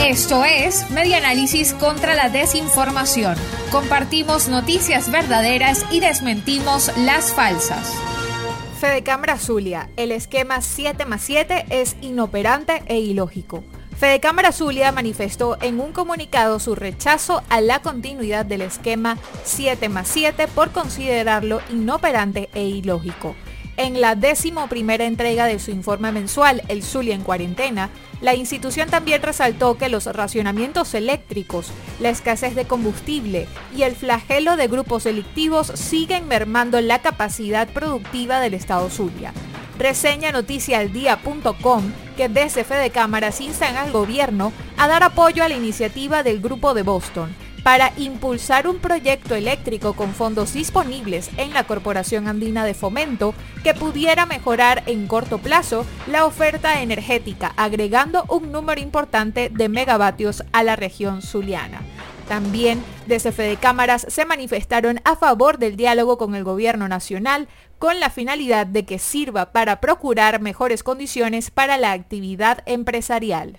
Esto es Media Análisis contra la Desinformación. Compartimos noticias verdaderas y desmentimos las falsas. Fede Cámara Zulia, el esquema 7 más 7 es inoperante e ilógico. Fede Cámara Zulia manifestó en un comunicado su rechazo a la continuidad del esquema 7 más 7 por considerarlo inoperante e ilógico. En la décimo primera entrega de su informe mensual, El Zulia en cuarentena, la institución también resaltó que los racionamientos eléctricos, la escasez de combustible y el flagelo de grupos delictivos siguen mermando la capacidad productiva del Estado Zulia. Reseña noticialdía.com que desde Fede Cámaras instan al gobierno a dar apoyo a la iniciativa del Grupo de Boston para impulsar un proyecto eléctrico con fondos disponibles en la Corporación Andina de Fomento que pudiera mejorar en corto plazo la oferta energética, agregando un número importante de megavatios a la región zuliana. También desde Fede Cámaras se manifestaron a favor del diálogo con el gobierno nacional con la finalidad de que sirva para procurar mejores condiciones para la actividad empresarial.